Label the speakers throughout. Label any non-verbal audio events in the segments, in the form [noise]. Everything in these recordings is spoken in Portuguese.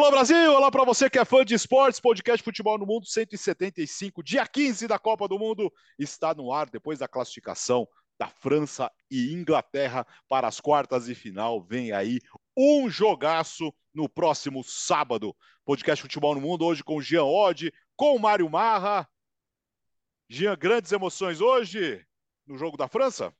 Speaker 1: Alô Brasil, olá para você que é fã de esportes, podcast Futebol no Mundo 175, dia 15 da Copa do Mundo, está no ar depois da classificação da França e Inglaterra para as quartas de final. Vem aí um jogaço no próximo sábado. Podcast Futebol no Mundo hoje com Jean Oddi, com Mário Marra. Jean, grandes emoções hoje no jogo da França?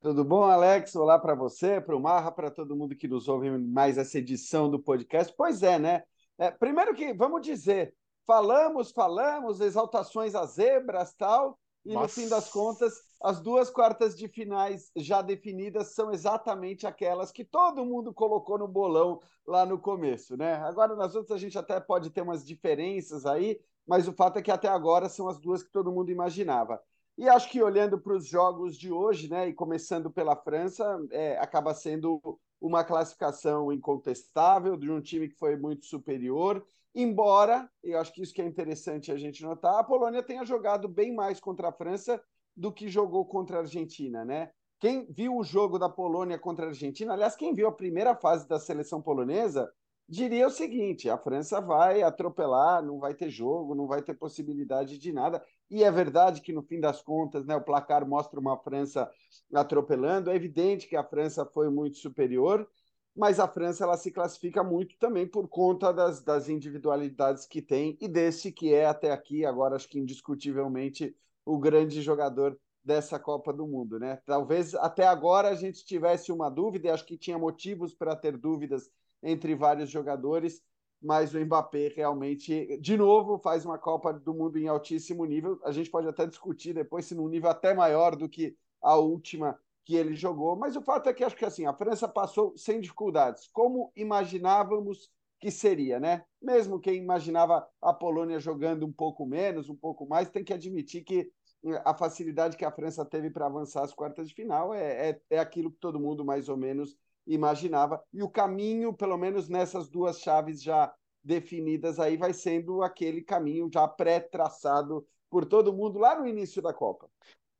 Speaker 2: Tudo bom, Alex? Olá para você, para o Marra, para todo mundo que nos ouve mais essa edição do podcast. Pois é, né? É, primeiro que, vamos dizer, falamos, falamos, exaltações às zebras tal, e Mas... no fim das contas, as duas quartas de finais já definidas são exatamente aquelas que todo mundo colocou no bolão lá no começo, né? Agora, nas outras, a gente até pode ter umas diferenças aí, mas o fato é que até agora são as duas que todo mundo imaginava. E acho que olhando para os jogos de hoje, né, e começando pela França, é, acaba sendo uma classificação incontestável de um time que foi muito superior. Embora, e acho que isso que é interessante a gente notar, a Polônia tenha jogado bem mais contra a França do que jogou contra a Argentina, né? Quem viu o jogo da Polônia contra a Argentina, aliás, quem viu a primeira fase da seleção polonesa, diria o seguinte: a França vai atropelar, não vai ter jogo, não vai ter possibilidade de nada. E é verdade que, no fim das contas, né, o placar mostra uma França atropelando. É evidente que a França foi muito superior, mas a França ela se classifica muito também por conta das, das individualidades que tem e desse que é até aqui, agora acho que indiscutivelmente, o grande jogador dessa Copa do Mundo, né? Talvez até agora a gente tivesse uma dúvida, e acho que tinha motivos para ter dúvidas entre vários jogadores, mas o Mbappé realmente, de novo, faz uma Copa do Mundo em altíssimo nível. A gente pode até discutir depois se num nível até maior do que a última que ele jogou, mas o fato é que acho que assim, a França passou sem dificuldades, como imaginávamos que seria, né? Mesmo quem imaginava a Polônia jogando um pouco menos, um pouco mais, tem que admitir que eh, a facilidade que a França teve para avançar às quartas de final é, é, é aquilo que todo mundo mais ou menos imaginava. E o caminho, pelo menos nessas duas chaves já definidas aí, vai sendo aquele caminho já pré-traçado por todo mundo lá no início da Copa.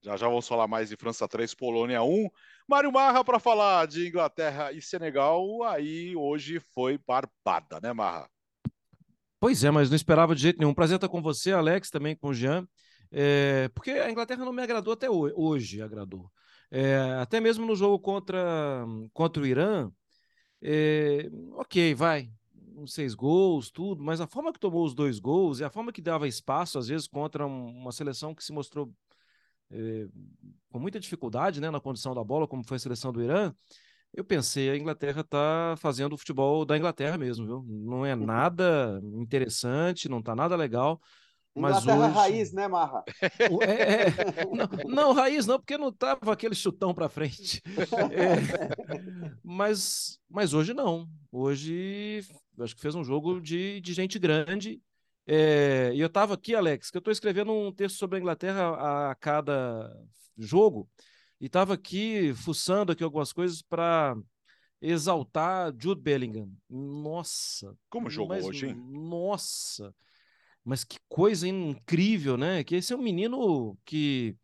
Speaker 1: Já já vamos falar mais de França 3, Polônia 1. Mário Marra para falar de Inglaterra e Senegal, aí hoje foi barbada, né, Marra?
Speaker 3: Pois é, mas não esperava de jeito nenhum. Prazer estar com você, Alex, também com o Jean. É, porque a Inglaterra não me agradou até hoje, hoje agradou. É, até mesmo no jogo contra, contra o Irã, é, ok, vai, uns seis gols, tudo, mas a forma que tomou os dois gols e a forma que dava espaço, às vezes, contra uma seleção que se mostrou é, com muita dificuldade né, na condição da bola, como foi a seleção do Irã, eu pensei, a Inglaterra está fazendo o futebol da Inglaterra mesmo, viu? Não é uhum. nada interessante, não está nada legal.
Speaker 2: Mas Inglaterra hoje... raiz, né, Marra?
Speaker 3: É, é... Não, não, raiz não, porque não tava aquele chutão para frente. É... Mas, mas hoje não. Hoje acho que fez um jogo de, de gente grande. É... E eu estava aqui, Alex, que eu estou escrevendo um texto sobre a Inglaterra a cada jogo e estava aqui fuçando aqui algumas coisas para exaltar Jude Bellingham. Nossa.
Speaker 1: Como jogou mas, hoje, hein?
Speaker 3: Nossa. Mas que coisa incrível, né? Que esse é um menino que.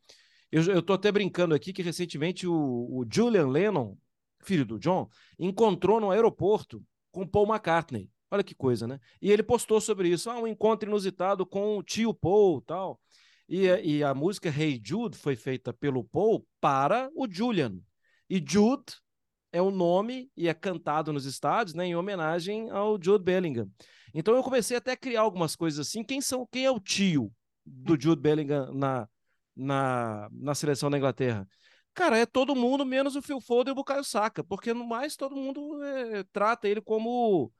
Speaker 3: Eu, eu tô até brincando aqui que recentemente o, o Julian Lennon, filho do John, encontrou no aeroporto com Paul McCartney. Olha que coisa, né? E ele postou sobre isso, ah, um encontro inusitado com o tio Paul tal. E, e a música Hey Jude foi feita pelo Paul para o Julian. E Jude é o nome e é cantado nos estádios, né, em homenagem ao Jude Bellingham. Então eu comecei até a criar algumas coisas assim. Quem são, quem é o tio do Jude Bellingham na, na, na seleção da Inglaterra? Cara, é todo mundo menos o Phil Foden e o Bukayo Saka, porque no mais todo mundo é, trata ele como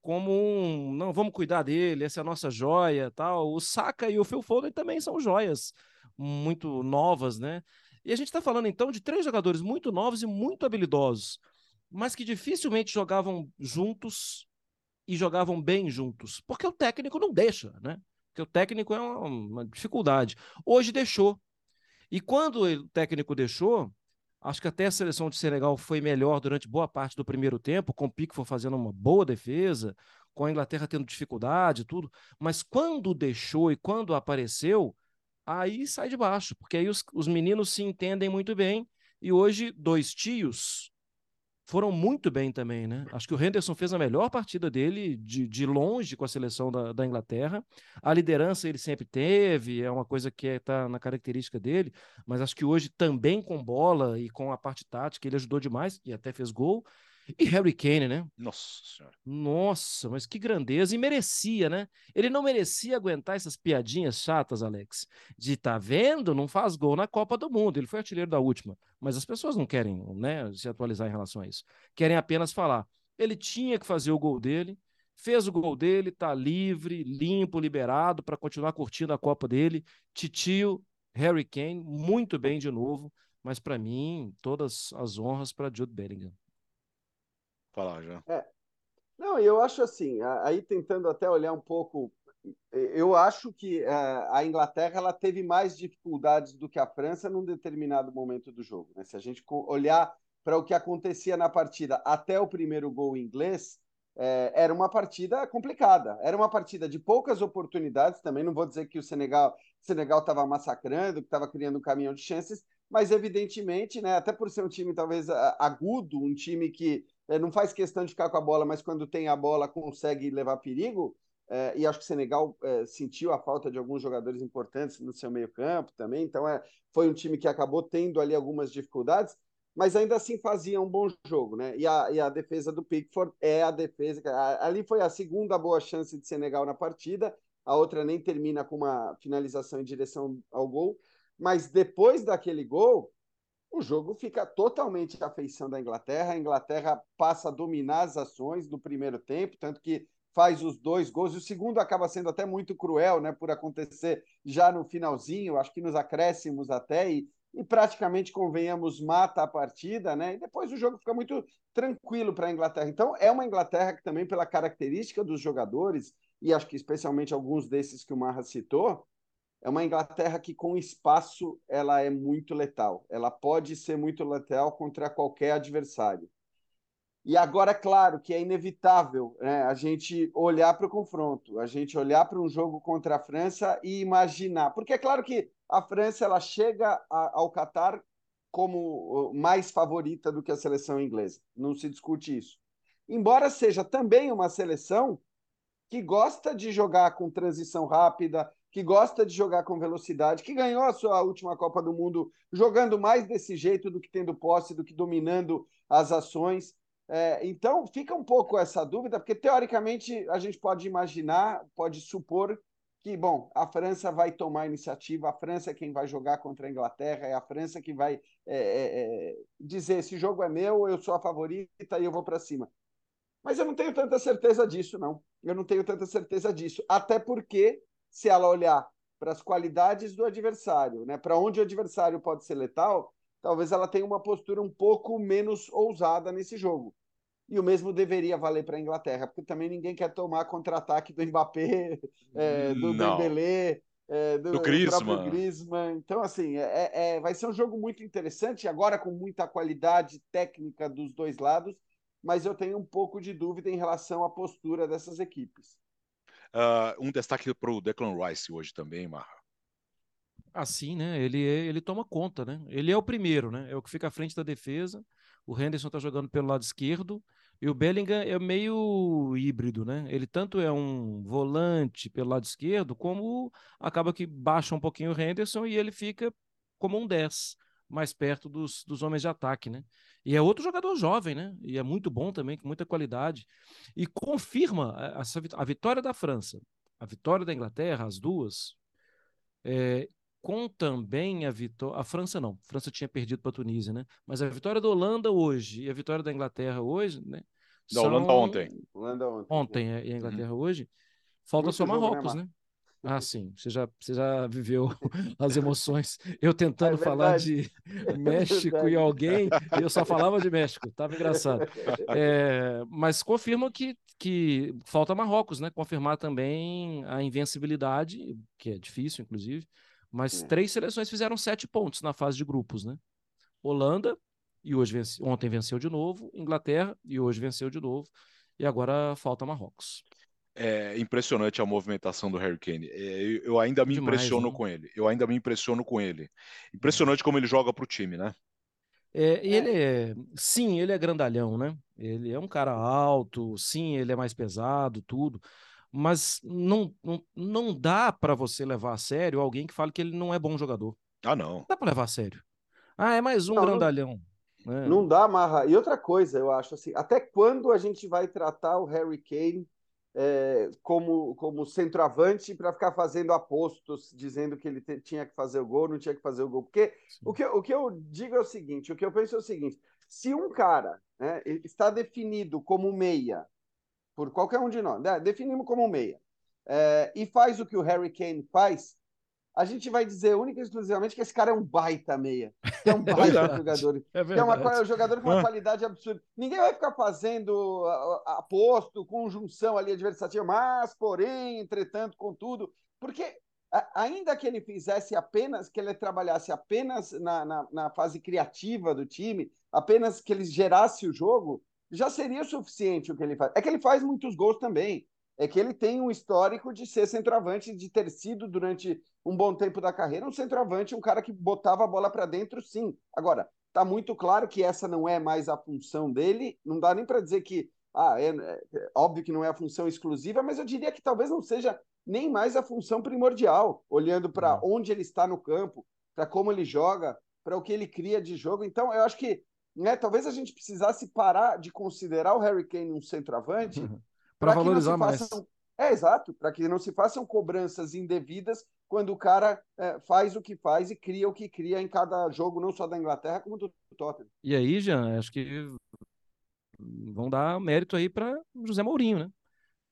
Speaker 3: como um, não, vamos cuidar dele, essa é a nossa joia, tal. O Saka e o Phil Foden também são joias muito novas, né? E a gente está falando então de três jogadores muito novos e muito habilidosos, mas que dificilmente jogavam juntos e jogavam bem juntos, porque o técnico não deixa, né? Porque o técnico é uma, uma dificuldade. Hoje deixou. E quando o técnico deixou, acho que até a seleção de Senegal foi melhor durante boa parte do primeiro tempo, com o Pickford fazendo uma boa defesa, com a Inglaterra tendo dificuldade tudo, mas quando deixou e quando apareceu, aí sai de baixo, porque aí os, os meninos se entendem muito bem, e hoje dois tios foram muito bem também, né? Acho que o Henderson fez a melhor partida dele de, de longe com a seleção da, da Inglaterra. A liderança ele sempre teve, é uma coisa que está na característica dele, mas acho que hoje também com bola e com a parte tática ele ajudou demais e até fez gol. E Harry Kane, né?
Speaker 1: Nossa senhora.
Speaker 3: Nossa, mas que grandeza. E merecia, né? Ele não merecia aguentar essas piadinhas chatas, Alex. De tá vendo, não faz gol na Copa do Mundo. Ele foi artilheiro da última. Mas as pessoas não querem, né, se atualizar em relação a isso. Querem apenas falar. Ele tinha que fazer o gol dele. Fez o gol dele, tá livre, limpo, liberado para continuar curtindo a Copa dele. Titio, Harry Kane, muito bem de novo. Mas para mim, todas as honras para Jude Bellingham
Speaker 1: falar já.
Speaker 2: É. Não, eu acho assim, aí tentando até olhar um pouco, eu acho que é, a Inglaterra ela teve mais dificuldades do que a França num determinado momento do jogo. Né? Se a gente olhar para o que acontecia na partida até o primeiro gol inglês, é, era uma partida complicada. Era uma partida de poucas oportunidades. Também não vou dizer que o Senegal Senegal estava massacrando, que estava criando um caminhão de chances, mas evidentemente, né, até por ser um time talvez agudo, um time que é, não faz questão de ficar com a bola, mas quando tem a bola consegue levar perigo. É, e acho que o Senegal é, sentiu a falta de alguns jogadores importantes no seu meio-campo também. Então, é, foi um time que acabou tendo ali algumas dificuldades, mas ainda assim fazia um bom jogo, né? E a, e a defesa do Pickford é a defesa. Ali foi a segunda boa chance de Senegal na partida, a outra nem termina com uma finalização em direção ao gol. Mas depois daquele gol, o jogo fica totalmente à feição da Inglaterra. A Inglaterra passa a dominar as ações do primeiro tempo, tanto que faz os dois gols. O segundo acaba sendo até muito cruel, né, por acontecer já no finalzinho, acho que nos acréscimos até, e, e praticamente, convenhamos, mata a partida, né? E depois o jogo fica muito tranquilo para a Inglaterra. Então, é uma Inglaterra que também, pela característica dos jogadores, e acho que especialmente alguns desses que o Marra citou, é uma Inglaterra que com espaço ela é muito letal. Ela pode ser muito letal contra qualquer adversário. E agora, claro, que é inevitável né, a gente olhar para o confronto, a gente olhar para um jogo contra a França e imaginar. Porque é claro que a França ela chega a, ao Catar como mais favorita do que a seleção inglesa. Não se discute isso. Embora seja também uma seleção que gosta de jogar com transição rápida, que gosta de jogar com velocidade, que ganhou a sua última Copa do Mundo jogando mais desse jeito do que tendo posse, do que dominando as ações. É, então fica um pouco essa dúvida, porque teoricamente a gente pode imaginar, pode supor que, bom, a França vai tomar a iniciativa, a França é quem vai jogar contra a Inglaterra, é a França que vai é, é, é dizer: esse jogo é meu, eu sou a favorita e eu vou para cima. Mas eu não tenho tanta certeza disso, não. Eu não tenho tanta certeza disso. Até porque se ela olhar para as qualidades do adversário, né, para onde o adversário pode ser letal, talvez ela tenha uma postura um pouco menos ousada nesse jogo. E o mesmo deveria valer para a Inglaterra, porque também ninguém quer tomar contra-ataque do Mbappé, [laughs] é, do Não. Dembélé, é, do, do Griezmann. Griezmann. Então, assim, é, é, vai ser um jogo muito interessante, agora com muita qualidade técnica dos dois lados, mas eu tenho um pouco de dúvida em relação à postura dessas equipes.
Speaker 1: Uh, um destaque para o Declan Rice hoje também, Marra.
Speaker 3: Assim, né? Ele, ele toma conta, né? Ele é o primeiro, né? É o que fica à frente da defesa. O Henderson está jogando pelo lado esquerdo. E o Bellingham é meio híbrido, né? Ele tanto é um volante pelo lado esquerdo, como acaba que baixa um pouquinho o Henderson e ele fica como um 10 mais perto dos, dos homens de ataque, né? E é outro jogador jovem, né? E é muito bom também, com muita qualidade. E confirma essa, a vitória da França, a vitória da Inglaterra, as duas, é, com também a vitória. A França não, a França tinha perdido para a Tunísia, né? Mas a vitória da Holanda hoje e a vitória da Inglaterra hoje, né?
Speaker 1: Da são... Holanda ontem.
Speaker 2: Holanda
Speaker 3: ontem. Ontem é, e a Inglaterra uhum. hoje. Falta muito só Marrocos, né? Ah, sim. Você já, você já viveu [laughs] as emoções. Eu tentando é falar de [laughs] é México é e alguém, eu só falava de México. Tava engraçado. É, mas confirma que, que falta Marrocos, né? Confirmar também a invencibilidade, que é difícil, inclusive. Mas é. três seleções fizeram sete pontos na fase de grupos, né? Holanda, e hoje vence, ontem venceu de novo. Inglaterra, e hoje venceu de novo. E agora falta Marrocos
Speaker 1: é impressionante a movimentação do Harry Kane. É, eu ainda me Demais, impressiono né? com ele. Eu ainda me impressiono com ele. Impressionante como ele joga para o time, né?
Speaker 3: É, ele é, sim, ele é grandalhão, né? Ele é um cara alto, sim, ele é mais pesado, tudo. Mas não, não, não dá para você levar a sério alguém que fale que ele não é bom jogador.
Speaker 1: Ah, não.
Speaker 3: Não dá para levar a sério. Ah, é mais um não, grandalhão.
Speaker 2: Não, né? não dá, Marra. E outra coisa, eu acho assim, até quando a gente vai tratar o Harry Kane é, como, como centroavante para ficar fazendo apostos, dizendo que ele te, tinha que fazer o gol, não tinha que fazer o gol. Porque o que, o que eu digo é o seguinte: o que eu penso é o seguinte: se um cara né, está definido como meia, por qualquer um de nós, né, definimos como meia, é, e faz o que o Harry Kane faz, a gente vai dizer única e exclusivamente que esse cara é um baita meia. É um [laughs] baita é jogador. É, é, uma, é um jogador com uma ah. qualidade absurda. Ninguém vai ficar fazendo aposto, conjunção ali adversativa, mas, porém, entretanto, contudo, porque ainda que ele fizesse apenas, que ele trabalhasse apenas na, na, na fase criativa do time, apenas que ele gerasse o jogo, já seria suficiente o que ele faz. É que ele faz muitos gols também é que ele tem um histórico de ser centroavante, de ter sido durante um bom tempo da carreira um centroavante, um cara que botava a bola para dentro, sim. Agora, está muito claro que essa não é mais a função dele, não dá nem para dizer que, ah, é, é, óbvio que não é a função exclusiva, mas eu diria que talvez não seja nem mais a função primordial, olhando para uhum. onde ele está no campo, para como ele joga, para o que ele cria de jogo. Então, eu acho que né, talvez a gente precisasse parar de considerar o Harry Kane um centroavante. Uhum
Speaker 3: para valorizar mais.
Speaker 2: Façam... É, exato, para que não se façam cobranças indevidas quando o cara é, faz o que faz e cria o que cria em cada jogo, não só da Inglaterra, como do Tottenham.
Speaker 3: E aí, Jean, acho que vão dar mérito aí para José Mourinho, né?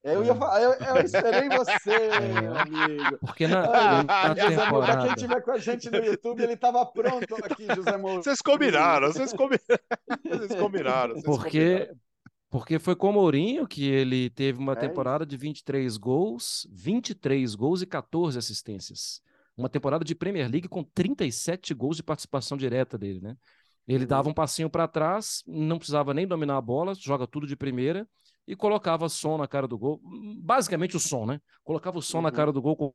Speaker 2: Eu ia falar, eu, eu esperei você, [laughs] é, amigo.
Speaker 3: Porque na, ah, na temporada...
Speaker 2: Pra quem estiver com a gente no YouTube, ele estava pronto aqui, José Mourinho.
Speaker 1: Vocês combinaram, vocês combinaram. Vocês combinaram. Vocês
Speaker 3: Porque
Speaker 1: combinaram.
Speaker 3: Porque foi com o Mourinho que ele teve uma é temporada de 23 gols, 23 gols e 14 assistências. Uma temporada de Premier League com 37 gols de participação direta dele, né? Ele dava um passinho para trás, não precisava nem dominar a bola, joga tudo de primeira e colocava som na cara do gol. Basicamente o som, né? Colocava o som uhum. na cara do gol com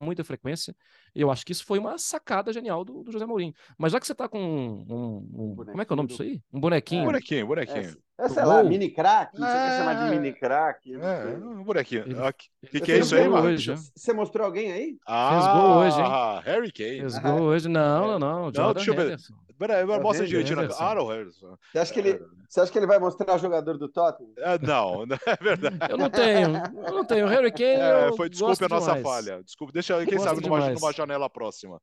Speaker 3: muita frequência. Eu acho que isso foi uma sacada genial do, do José Mourinho. Mas já que você tá com um, um, um como é que é o nome disso aí? Um bonequinho. É,
Speaker 1: bonequinho, bonequinho.
Speaker 2: É, é sei lá, mini crack. Você quer chamar de mini crack?
Speaker 1: É, um bonequinho. O ah, que, que é isso aí,
Speaker 2: mano? Você mostrou alguém aí?
Speaker 3: Ah, Fez gol hoje, hein?
Speaker 1: Harry Kane.
Speaker 3: Fez gol hoje. Não, não, não.
Speaker 1: não deixa eu ver. Peraí, mostra direitinho. Ah, não,
Speaker 2: Harrison. Você acha, que ele, é. você acha que ele vai mostrar o jogador do Tottenham?
Speaker 1: É, não, [laughs] não é verdade.
Speaker 3: Eu não tenho. Eu não tenho. Harry Kane. É,
Speaker 1: foi, desculpe a nossa demais. falha. Desculpe, deixa, quem gosto sabe, numa, numa janela próxima.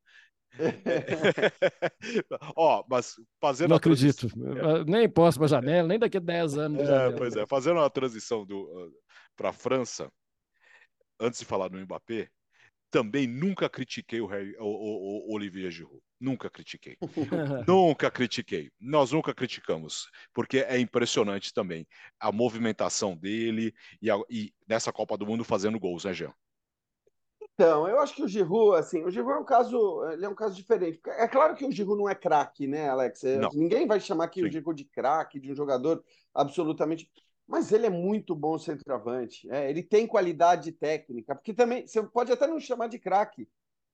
Speaker 1: [laughs] Ó, mas fazendo.
Speaker 3: Não acredito. Transição... Nem posso para janela, nem daqui a 10 anos.
Speaker 1: É, pois é, fazendo a transição uh, para a França, antes de falar do Mbappé, também nunca critiquei o, Harry, o, o, o Olivier Giroud. Nunca critiquei. [laughs] nunca critiquei. Nós nunca criticamos, porque é impressionante também a movimentação dele e, a, e nessa Copa do Mundo fazendo gols, né, Jean?
Speaker 2: Então, eu acho que o Giroud, assim, o Giroud é um caso, ele é um caso diferente. É claro que o Giroud não é craque, né, Alex? É, ninguém vai chamar aqui Sim. o Giroud de craque, de um jogador absolutamente mas ele é muito bom centroavante. É, ele tem qualidade técnica, porque também você pode até não chamar de craque,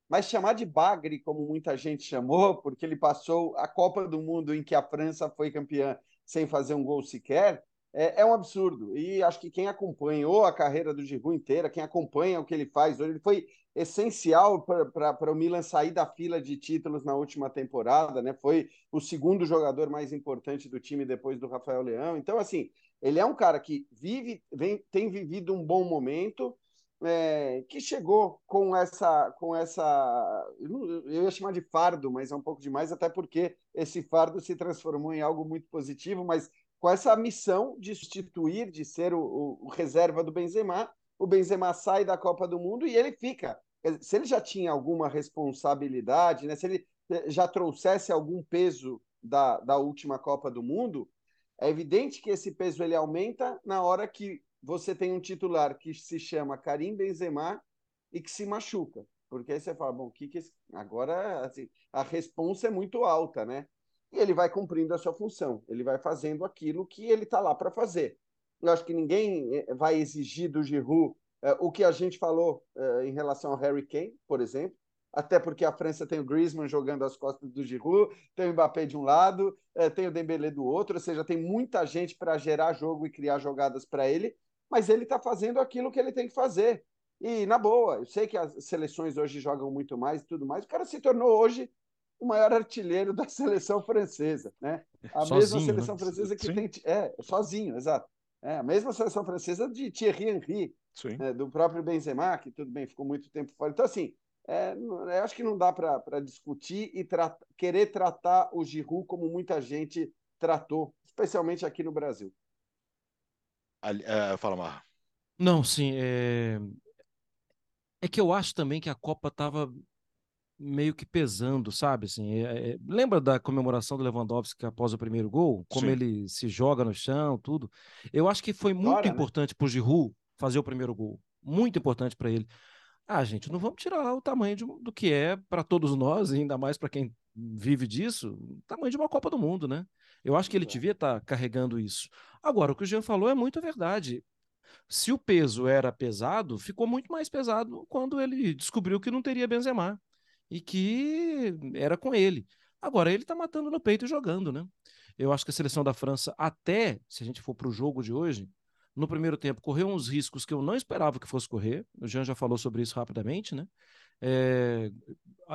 Speaker 2: mas chamar de bagre, como muita gente chamou, porque ele passou a Copa do Mundo em que a França foi campeã sem fazer um gol sequer, é, é um absurdo. E acho que quem acompanhou a carreira do Giroud inteira, quem acompanha o que ele faz hoje, ele foi essencial para o Milan sair da fila de títulos na última temporada, né? Foi o segundo jogador mais importante do time depois do Rafael Leão. Então, assim, ele é um cara que vive, vem, tem vivido um bom momento, é, que chegou com essa, com essa, eu ia chamar de fardo, mas é um pouco demais, até porque esse fardo se transformou em algo muito positivo, mas com essa missão de substituir, de ser o, o, o reserva do Benzema, o Benzema sai da Copa do Mundo e ele fica. Se ele já tinha alguma responsabilidade, né, se ele eh, já trouxesse algum peso da, da última Copa do Mundo, é evidente que esse peso ele aumenta na hora que você tem um titular que se chama Karim Benzema e que se machuca. Porque aí você fala, bom, que que esse... agora assim, a responsa é muito alta, né? E ele vai cumprindo a sua função, ele vai fazendo aquilo que ele está lá para fazer. Eu acho que ninguém eh, vai exigir do Giroud é, o que a gente falou é, em relação ao Harry Kane, por exemplo. até porque a França tem o Griezmann jogando às costas do Giroud, tem o Mbappé de um lado, é, tem o Dembélé do outro, ou seja, tem muita gente para gerar jogo e criar jogadas para ele, mas ele está fazendo aquilo que ele tem que fazer. E, na boa, eu sei que as seleções hoje jogam muito mais e tudo mais, o cara se tornou hoje o maior artilheiro da [laughs] seleção francesa, né? A sozinho, mesma seleção né? francesa que Sim. tem... É, sozinho, exato. É, a mesma seleção francesa de Thierry Henry, né, do próprio Benzema, que tudo bem, ficou muito tempo fora. Então, assim, é, eu acho que não dá para discutir e tra querer tratar o Giroud como muita gente tratou, especialmente aqui no Brasil.
Speaker 1: É, fala, Marra.
Speaker 3: Não, sim. É... é que eu acho também que a Copa estava meio que pesando, sabe? Assim, é, é, lembra da comemoração do Lewandowski após o primeiro gol? Como Sim. ele se joga no chão, tudo. Eu acho que foi muito né? importante né? para o Giroud fazer o primeiro gol. Muito importante para ele. Ah, gente, não vamos tirar o tamanho de, do que é para todos nós, ainda mais para quem vive disso, tamanho de uma Copa do Mundo, né? Eu acho que ele devia estar tá carregando isso. Agora, o que o Jean falou é muito verdade. Se o peso era pesado, ficou muito mais pesado quando ele descobriu que não teria Benzema e que era com ele. Agora ele está matando no peito e jogando, né? Eu acho que a seleção da França, até se a gente for para o jogo de hoje, no primeiro tempo correu uns riscos que eu não esperava que fosse correr. O Jean já falou sobre isso rapidamente, né? É,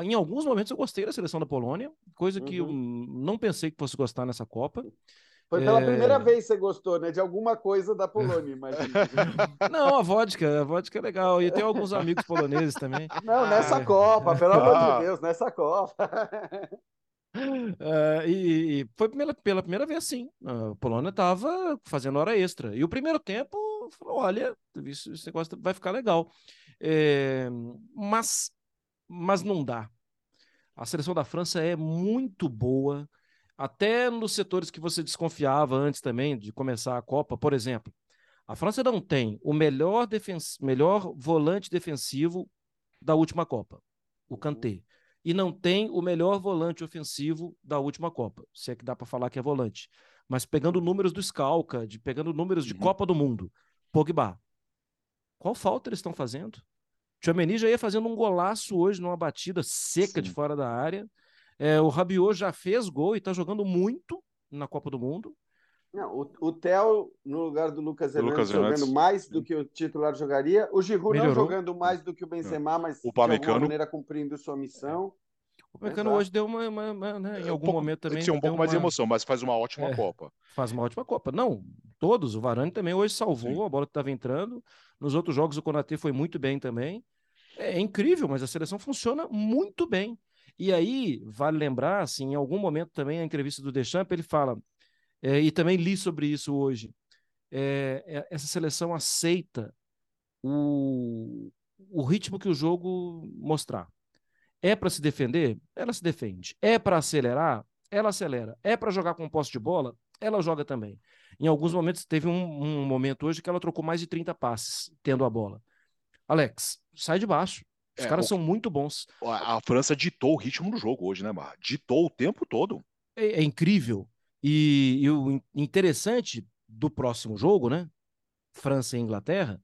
Speaker 3: em alguns momentos eu gostei da seleção da Polônia, coisa que uhum. eu não pensei que fosse gostar nessa Copa.
Speaker 2: Foi pela é... primeira vez que você gostou, né? De alguma coisa da Polônia, imagina. [laughs]
Speaker 3: Não, a vodka, a vodka é legal. E tem alguns amigos poloneses também.
Speaker 2: Não, nessa é... Copa, pelo amor de ah. Deus, nessa Copa.
Speaker 3: Uh, [laughs] e, e, foi pela, pela primeira vez, sim. A Polônia estava fazendo hora extra. E o primeiro tempo, olha, esse negócio vai ficar legal. É, mas, mas não dá. A seleção da França é muito boa até nos setores que você desconfiava antes também de começar a Copa, por exemplo. A França não tem o melhor, defens melhor volante defensivo da última Copa, o. Kanté. E não tem o melhor volante ofensivo da última Copa, se é que dá para falar que é volante. Mas pegando números do Scalca, de, pegando números de uhum. Copa do Mundo, Pogba. Qual falta eles estão fazendo? Tchouameni já ia fazendo um golaço hoje numa batida seca Sim. de fora da área. É, o Rabiot já fez gol e está jogando muito na Copa do Mundo.
Speaker 2: Não, o, o Theo, no lugar do Lucas Hernandes, jogando mais do que o titular jogaria. O Giroud não jogando mais do que o Benzema, mas
Speaker 1: o Pamecano...
Speaker 2: de alguma maneira cumprindo sua missão.
Speaker 3: O Pamecano hoje deu uma, uma, uma né, em algum
Speaker 1: um pouco,
Speaker 3: momento também.
Speaker 1: Sim, um pouco mais
Speaker 3: uma...
Speaker 1: de emoção, mas faz uma ótima é, Copa.
Speaker 3: Faz uma ótima Copa. Não, todos. O Varane também hoje salvou sim. a bola que estava entrando. Nos outros jogos o Konaté foi muito bem também. É incrível, mas a seleção funciona muito bem. E aí, vale lembrar, assim, em algum momento também, a entrevista do Deschamps, ele fala, é, e também li sobre isso hoje, é, essa seleção aceita o, o ritmo que o jogo mostrar. É para se defender? Ela se defende. É para acelerar? Ela acelera. É para jogar com posse de bola? Ela joga também. Em alguns momentos, teve um, um momento hoje que ela trocou mais de 30 passes tendo a bola. Alex, sai de baixo. Os é, caras o... são muito bons.
Speaker 1: A França ditou o ritmo do jogo hoje, né, Mar? Ditou o tempo todo.
Speaker 3: É, é incrível. E, e, o interessante do próximo jogo, né? França e Inglaterra,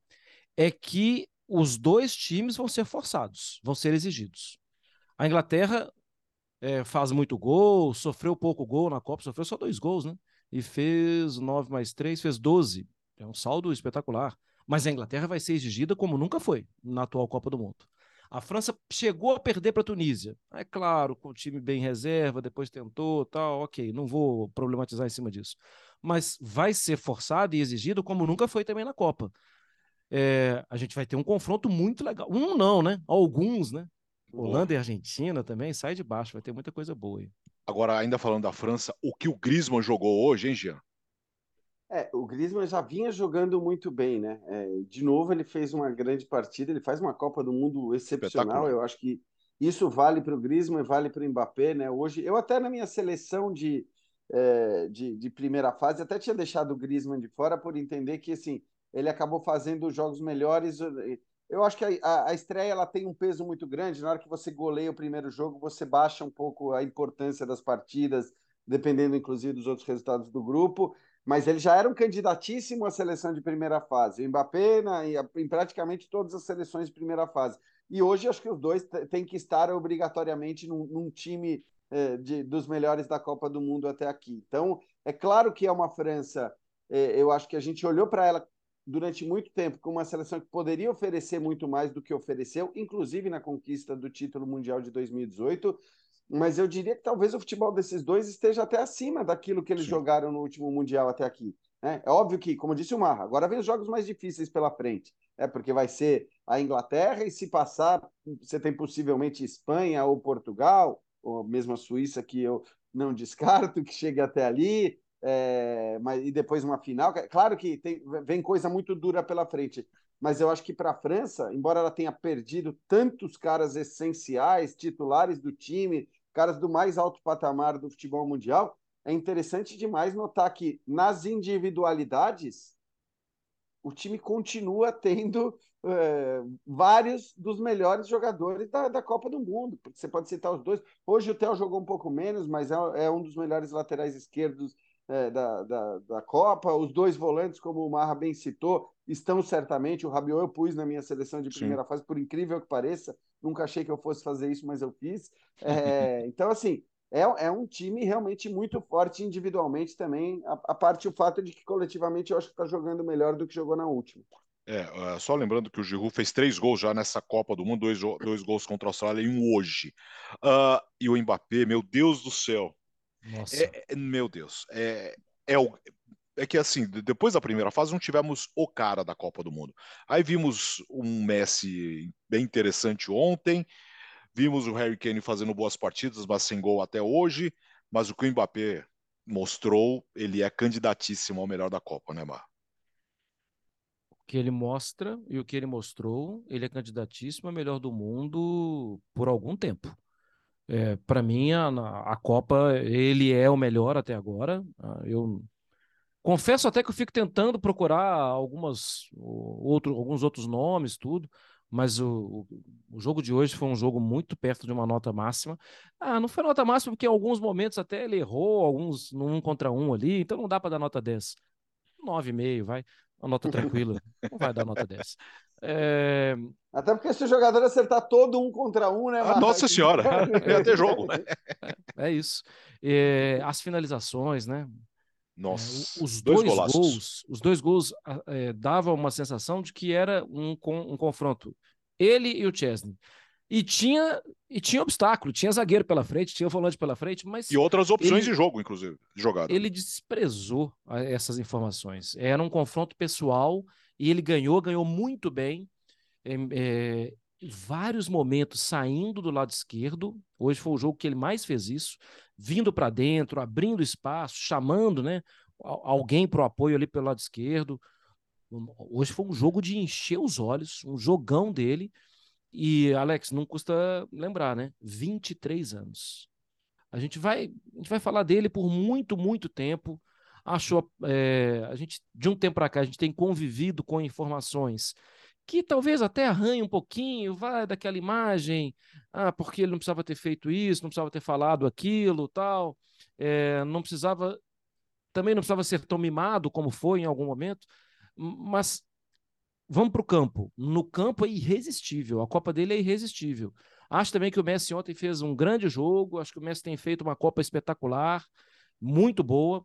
Speaker 3: é que os dois times vão ser forçados, vão ser exigidos. A Inglaterra é, faz muito gol, sofreu pouco gol na Copa, sofreu só dois gols, né? E fez nove mais três, fez doze. É um saldo espetacular. Mas a Inglaterra vai ser exigida como nunca foi na atual Copa do Mundo. A França chegou a perder para a Tunísia. É claro, com o time bem reserva, depois tentou, tal, ok, não vou problematizar em cima disso. Mas vai ser forçado e exigido como nunca foi também na Copa. É, a gente vai ter um confronto muito legal. Um não, né? Alguns, né? Holanda e Argentina também, sai de baixo, vai ter muita coisa boa aí.
Speaker 1: Agora, ainda falando da França, o que o Griezmann jogou hoje, hein, Jean?
Speaker 2: É, o Griezmann já vinha jogando muito bem, né? É, de novo, ele fez uma grande partida, ele faz uma Copa do Mundo excepcional. Eu acho que isso vale para o Griezmann, vale para o Mbappé, né? Hoje, eu até na minha seleção de, é, de, de, primeira fase até tinha deixado o Griezmann de fora por entender que assim ele acabou fazendo jogos melhores. Eu acho que a, a, a estreia ela tem um peso muito grande. Na hora que você goleia o primeiro jogo, você baixa um pouco a importância das partidas, dependendo inclusive dos outros resultados do grupo mas ele já era um candidatíssimo à seleção de primeira fase. O Mbappé na, em praticamente todas as seleções de primeira fase. e hoje acho que os dois têm que estar obrigatoriamente num, num time é, de, dos melhores da Copa do Mundo até aqui. Então, é claro que é uma França, é, eu acho que a gente olhou para ela durante muito tempo como uma seleção que poderia oferecer muito mais do que ofereceu, inclusive na conquista do título mundial de 2018. Mas eu diria que talvez o futebol desses dois esteja até acima daquilo que eles Sim. jogaram no último mundial até aqui. Né? É óbvio que, como disse o Marra, agora vem os jogos mais difíceis pela frente, é porque vai ser a Inglaterra e se passar, você tem possivelmente Espanha ou Portugal, ou mesmo a Suíça, que eu não descarto que chegue até ali, é, mas, e depois uma final. Claro que tem, vem coisa muito dura pela frente, mas eu acho que para a França, embora ela tenha perdido tantos caras essenciais, titulares do time, caras do mais alto patamar do futebol mundial, é interessante demais notar que nas individualidades o time continua tendo é, vários dos melhores jogadores da, da Copa do Mundo. Você pode citar os dois. Hoje o Theo jogou um pouco menos, mas é, é um dos melhores laterais esquerdos é, da, da, da, Copa. Os dois volantes, como o Marra bem citou, estão certamente. O Rabiot eu pus na minha seleção de primeira Sim. fase, por incrível que pareça. Nunca achei que eu fosse fazer isso, mas eu fiz. É, [laughs] então, assim, é, é um time realmente muito forte individualmente também, a, a parte o fato de que coletivamente eu acho que está jogando melhor do que jogou na última.
Speaker 1: É, é, só lembrando que o Giroud fez três gols já nessa Copa do Mundo, dois, dois gols contra a Austrália e um hoje. Uh, e o Mbappé, meu Deus do céu. Nossa. É, é, meu Deus. É, é, o, é que assim, depois da primeira fase não tivemos o cara da Copa do Mundo. Aí vimos um Messi bem interessante ontem, Vimos o Harry Kane fazendo boas partidas, mas sem gol até hoje. Mas o que o Mbappé mostrou, ele é candidatíssimo ao melhor da Copa, né, Mar?
Speaker 3: O que ele mostra e o que ele mostrou, ele é candidatíssimo ao melhor do mundo por algum tempo. É, para mim, a, a, Copa, ele é o melhor até agora. Ah, eu confesso até que eu fico tentando procurar algumas, outro, alguns outros nomes, tudo mas o, o, jogo de hoje foi um jogo muito perto de uma nota máxima. Ah, não foi nota máxima porque em alguns momentos até ele errou, alguns no um contra um ali, então não dá para dar nota 10. 9,5, vai. Uma nota tranquila. não vai dar nota 10. É...
Speaker 2: Até porque se o jogador acertar todo um contra um, né?
Speaker 1: Ah, nossa senhora, [laughs] [laughs] ia ter jogo, né?
Speaker 3: É, é isso. É, as finalizações, né?
Speaker 1: Nossa,
Speaker 3: é, os dois, dois gols, os dois gols é, davam uma sensação de que era um, um confronto ele e o Chesney. E tinha, e tinha obstáculo, tinha zagueiro pela frente, tinha volante pela frente, mas.
Speaker 1: E outras opções ele, de jogo, inclusive, de jogada.
Speaker 3: Ele desprezou essas informações. Era um confronto pessoal e ele ganhou, ganhou muito bem. É, é, vários momentos saindo do lado esquerdo. Hoje foi o jogo que ele mais fez isso, vindo para dentro, abrindo espaço, chamando, né, alguém para o apoio ali pelo lado esquerdo. Hoje foi um jogo de encher os olhos, um jogão dele. E Alex, não custa lembrar, né? 23 anos. A gente vai, a gente vai falar dele por muito, muito tempo. Achou, é, a gente de um tempo para cá a gente tem convivido com informações que talvez até arranhe um pouquinho, vai daquela imagem, ah, porque ele não precisava ter feito isso, não precisava ter falado aquilo, tal, é, não precisava, também não precisava ser tão mimado como foi em algum momento, mas vamos para o campo. No campo é irresistível, a Copa dele é irresistível. Acho também que o Messi ontem fez um grande jogo, acho que o Messi tem feito uma Copa espetacular, muito boa,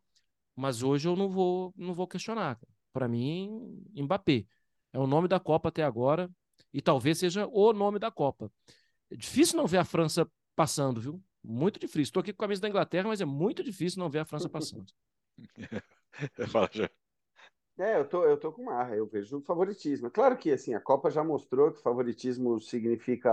Speaker 3: mas hoje eu não vou, não vou questionar. Para mim, Mbappé. É o nome da Copa até agora e talvez seja o nome da Copa. É difícil não ver a França passando, viu? Muito difícil. Estou aqui com a camisa da Inglaterra, mas é muito difícil não ver a França passando. [laughs]
Speaker 2: Fala. É, eu tô, eu tô com marra, eu vejo favoritismo. É claro que assim, a Copa já mostrou que favoritismo significa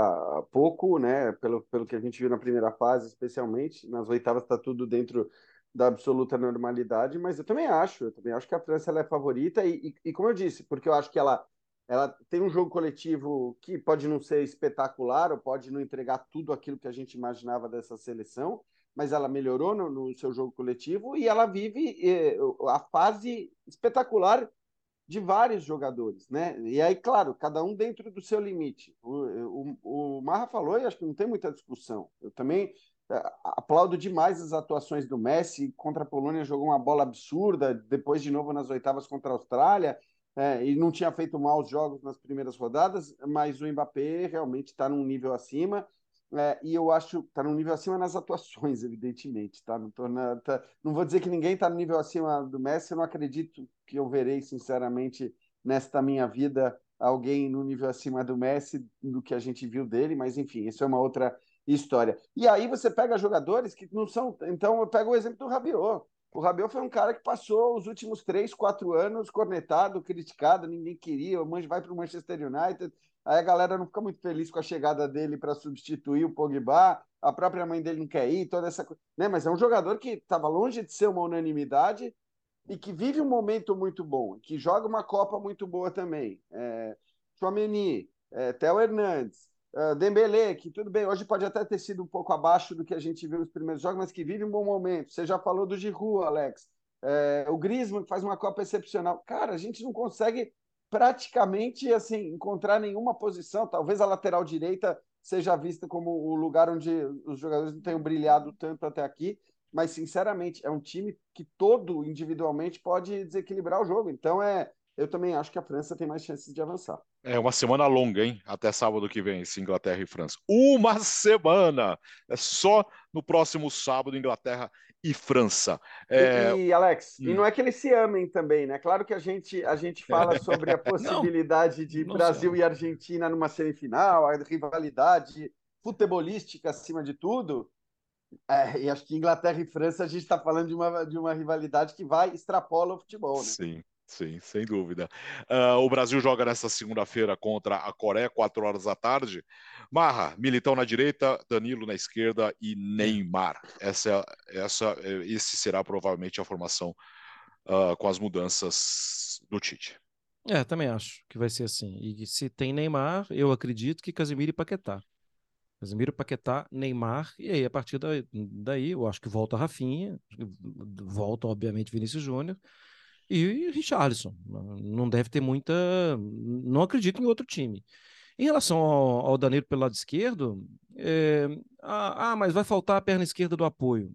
Speaker 2: pouco, né? Pelo, pelo que a gente viu na primeira fase, especialmente. Nas oitavas está tudo dentro da absoluta normalidade, mas eu também acho, eu também acho que a França ela é favorita e, e, e, como eu disse, porque eu acho que ela, ela tem um jogo coletivo que pode não ser espetacular ou pode não entregar tudo aquilo que a gente imaginava dessa seleção, mas ela melhorou no, no seu jogo coletivo e ela vive eh, a fase espetacular de vários jogadores, né? E aí, claro, cada um dentro do seu limite. O, o, o Marra falou e acho que não tem muita discussão. Eu também é, aplaudo demais as atuações do Messi contra a Polônia, jogou uma bola absurda, depois de novo nas oitavas contra a Austrália. é, e não tinha feito maus jogos nas primeiras rodadas, mas o Mbappé realmente está num nível acima. É, e eu acho está num nível acima nas atuações, [laughs] evidentemente. Tá? Não, tô na, tá, não vou dizer que ninguém está no nível acima do Messi, eu não acredito que eu verei, sinceramente, nesta minha vida, alguém no nível acima do Messi do que a gente viu dele, mas enfim, isso é uma outra história. E aí você pega jogadores que não são. Então, eu pego o exemplo do Rabiot. O Rabiot foi um cara que passou os últimos três, quatro anos cornetado, criticado, ninguém queria. O Manche vai para o Manchester United, aí a galera não fica muito feliz com a chegada dele para substituir o Pogba, a própria mãe dele não quer ir, toda essa coisa. Né? Mas é um jogador que estava longe de ser uma unanimidade e que vive um momento muito bom, que joga uma Copa muito boa também. É, Chouameni, é, Theo Hernandes, uh, Dembele, que tudo bem, hoje pode até ter sido um pouco abaixo do que a gente viu nos primeiros jogos, mas que vive um bom momento. Você já falou do Giroud, Alex. É, o Griezmann, que faz uma Copa excepcional. Cara, a gente não consegue praticamente assim encontrar nenhuma posição. Talvez a lateral direita seja vista como o lugar onde os jogadores não tenham brilhado tanto até aqui, mas sinceramente é um time que todo individualmente pode desequilibrar o jogo. Então é eu também acho que a França tem mais chances de avançar.
Speaker 1: É uma semana longa, hein? Até sábado que vem, esse Inglaterra e França. Uma semana! É só no próximo sábado, Inglaterra e França.
Speaker 2: É... E, e, Alex, hum. e não é que eles se amem também, né? Claro que a gente, a gente fala [laughs] sobre a possibilidade não, de não Brasil sei. e Argentina numa semifinal, a rivalidade futebolística acima de tudo. É, e acho que Inglaterra e França a gente está falando de uma, de uma rivalidade que vai extrapola o futebol, né?
Speaker 1: Sim. Sim, sem dúvida. Uh, o Brasil joga nesta segunda-feira contra a Coreia, 4 horas da tarde. Marra, Militão na direita, Danilo na esquerda e Neymar. Essa, essa, esse será provavelmente a formação uh, com as mudanças do Tite.
Speaker 3: É, também acho que vai ser assim. E se tem Neymar, eu acredito que Casemiro e Paquetá. Casemiro, Paquetá, Neymar, e aí a partir daí, daí eu acho que volta Rafinha, volta obviamente Vinícius Júnior, e Richarlison. Não deve ter muita. Não acredito em outro time. Em relação ao, ao Danilo pelo lado esquerdo, é... ah, ah, mas vai faltar a perna esquerda do apoio.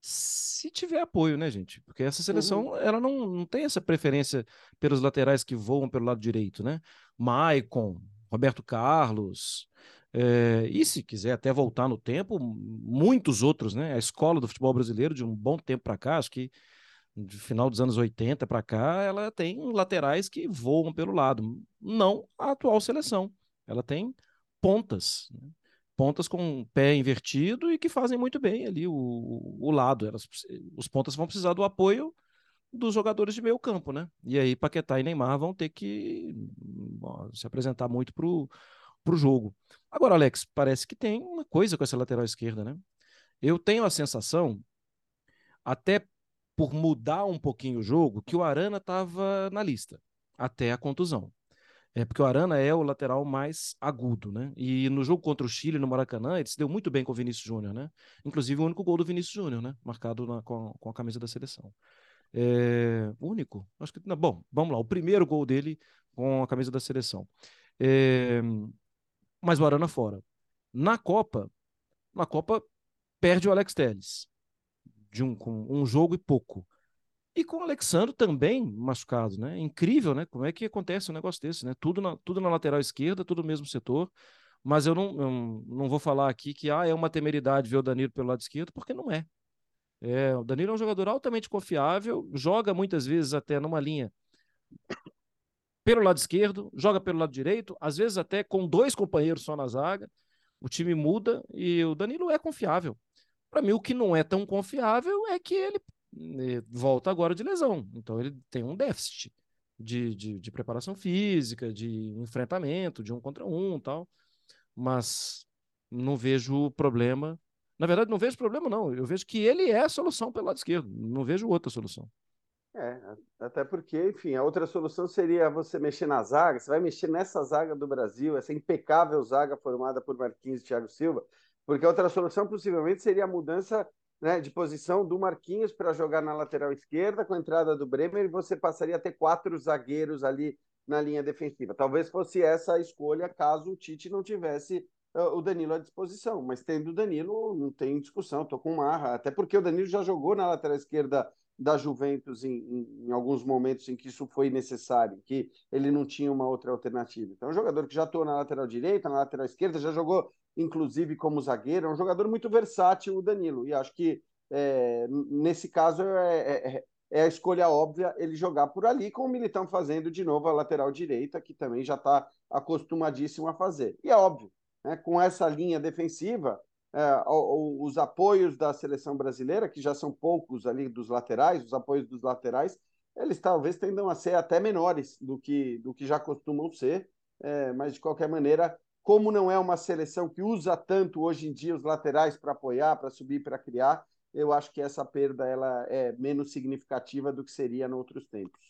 Speaker 3: Se tiver apoio, né, gente? Porque essa seleção uhum. ela não, não tem essa preferência pelos laterais que voam pelo lado direito, né? Maicon, Roberto Carlos, é, e se quiser até voltar no tempo, muitos outros, né? A escola do futebol brasileiro de um bom tempo para cá, acho que de final dos anos 80 para cá, ela tem laterais que voam pelo lado. Não a atual seleção. Ela tem pontas. Né? Pontas com pé invertido e que fazem muito bem ali o, o lado. Elas, os pontas vão precisar do apoio dos jogadores de meio campo, né? E aí Paquetá e Neymar vão ter que ó, se apresentar muito pro, pro jogo. Agora, Alex, parece que tem uma coisa com essa lateral esquerda, né? Eu tenho a sensação, até por mudar um pouquinho o jogo, que o Arana estava na lista, até a contusão. É porque o Arana é o lateral mais agudo, né? E no jogo contra o Chile, no Maracanã, ele se deu muito bem com o Vinícius Júnior, né? Inclusive o único gol do Vinícius Júnior, né? Marcado na, com, com, a camisa da seleção. É, único? Acho que. Não, bom, vamos lá. O primeiro gol dele com a camisa da seleção. É, mas o Arana fora. Na Copa, na Copa perde o Alex Telles de um, com um jogo e pouco. E com o Alexandre também machucado, né? Incrível, né? Como é que acontece um negócio desse, né? Tudo na, tudo na lateral esquerda, tudo no mesmo setor. Mas eu não, eu não vou falar aqui que ah, é uma temeridade ver o Danilo pelo lado esquerdo, porque não é. é. O Danilo é um jogador altamente confiável, joga muitas vezes até numa linha pelo lado esquerdo, joga pelo lado direito, às vezes até com dois companheiros só na zaga. O time muda e o Danilo é confiável. Para mim, o que não é tão confiável é que ele né, volta agora de lesão. Então, ele tem um déficit de, de, de preparação física, de enfrentamento, de um contra um tal. Mas não vejo problema. Na verdade, não vejo problema, não. Eu vejo que ele é a solução pelo lado esquerdo. Não vejo outra solução.
Speaker 2: É, até porque, enfim, a outra solução seria você mexer na zaga. Você vai mexer nessa zaga do Brasil, essa impecável zaga formada por Marquinhos e Thiago Silva. Porque outra solução possivelmente seria a mudança né, de posição do Marquinhos para jogar na lateral esquerda com a entrada do Bremer e você passaria a ter quatro zagueiros ali na linha defensiva. Talvez fosse essa a escolha caso o Tite não tivesse uh, o Danilo à disposição. Mas tendo o Danilo, não tem discussão, estou com marra. Até porque o Danilo já jogou na lateral esquerda da Juventus em, em, em, alguns momentos em que isso foi necessário, que ele não tinha uma outra alternativa. Então, é um jogador que já atuou na lateral direita, na lateral esquerda, já jogou inclusive como zagueiro, é um jogador muito versátil, o Danilo, e acho que é, nesse caso é, é, é, a escolha óbvia ele jogar por ali, com o Militão fazendo de novo a lateral direita, que também já está acostumadíssimo a fazer. E é óbvio, né, com essa linha defensiva, é, os apoios da seleção brasileira, que já são poucos ali dos laterais, os apoios dos laterais, eles talvez tendam a ser até menores do que, do que já costumam ser, é, mas de qualquer maneira, como não é uma seleção que usa tanto hoje em dia os laterais para apoiar, para subir, para criar, eu acho que essa perda ela é menos significativa do que seria em outros tempos.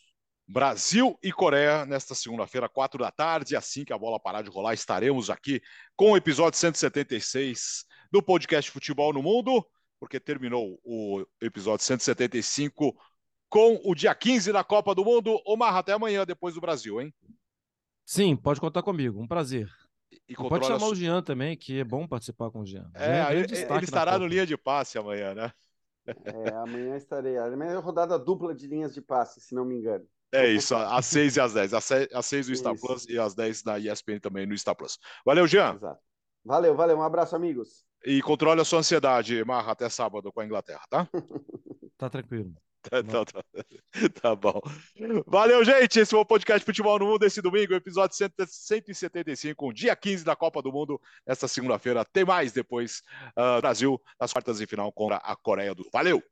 Speaker 1: Brasil e Coreia nesta segunda-feira, quatro da tarde. Assim que a bola parar de rolar, estaremos aqui com o episódio 176 do podcast Futebol no Mundo, porque terminou o episódio 175 com o dia 15 da Copa do Mundo. Omar, até amanhã, depois do Brasil, hein?
Speaker 3: Sim, pode contar comigo. Um prazer. E pode chamar o Jean também, que é bom participar com o Jean.
Speaker 1: É,
Speaker 3: Jean
Speaker 1: é ele, ele estará no linha de passe amanhã, né?
Speaker 2: É, amanhã estarei. Amanhã é rodada dupla de linhas de passe, se não me engano.
Speaker 1: É isso, às 6 e às 10. Às 6 no Star Plus e às 10 na ESPN também no Star Plus. Valeu, Jean. Exato.
Speaker 2: Valeu, valeu. Um abraço, amigos.
Speaker 1: E controle a sua ansiedade, Marra, até sábado com a Inglaterra, tá? [laughs]
Speaker 3: tá tranquilo.
Speaker 1: Tá, tá, tá, [laughs] tá, bom. Valeu, gente. Esse foi o podcast Futebol no Mundo esse domingo, episódio 175, dia 15 da Copa do Mundo. Esta segunda-feira tem mais depois uh, Brasil nas quartas de final contra a Coreia do Sul. Valeu!